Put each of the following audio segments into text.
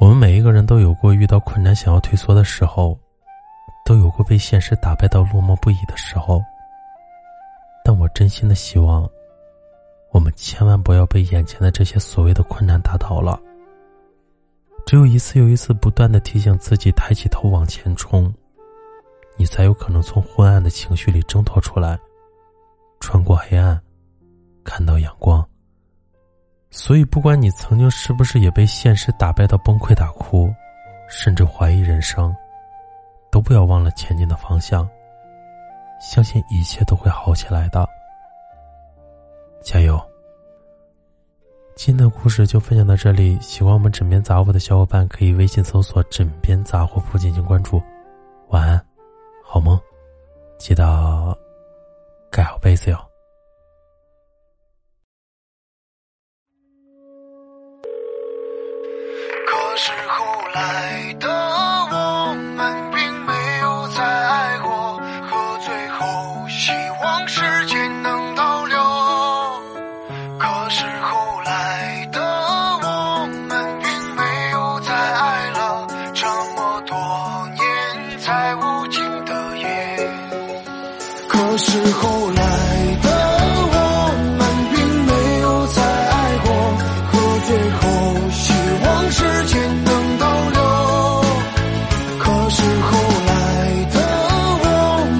我们每一个人都有过遇到困难想要退缩的时候，都有过被现实打败到落寞不已的时候。但我真心的希望，我们千万不要被眼前的这些所谓的困难打倒了。只有一次又一次不断的提醒自己抬起头往前冲，你才有可能从昏暗的情绪里挣脱出来，穿过黑暗，看到阳光。所以，不管你曾经是不是也被现实打败到崩溃大哭，甚至怀疑人生，都不要忘了前进的方向。相信一切都会好起来的，加油！今天的故事就分享到这里，喜欢我们枕边杂货的小伙伴可以微信搜索“枕边杂货铺”进行关注。晚安，好梦，记得盖好被子哟。可是后来的我们并没有再爱过喝醉后希望时间能倒流。可是后来的我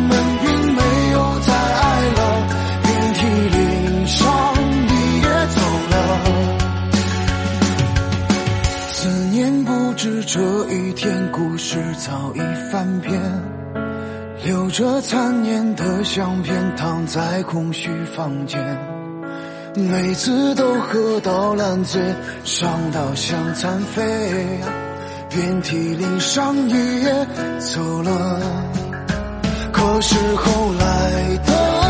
们并没有再爱了遍体鳞伤你也走了。思念不止这一天故事早已翻篇。留着残念的相片，躺在空虚房间。每次都喝到烂醉，伤到想残废，遍体鳞伤一夜走了。可是后来的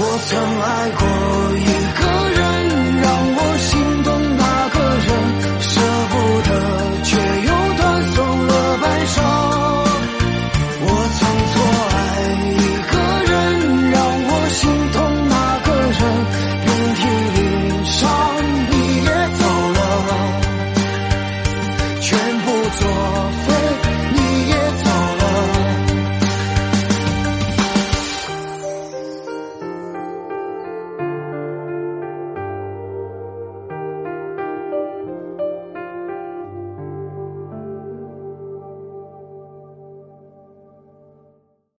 我曾爱过一个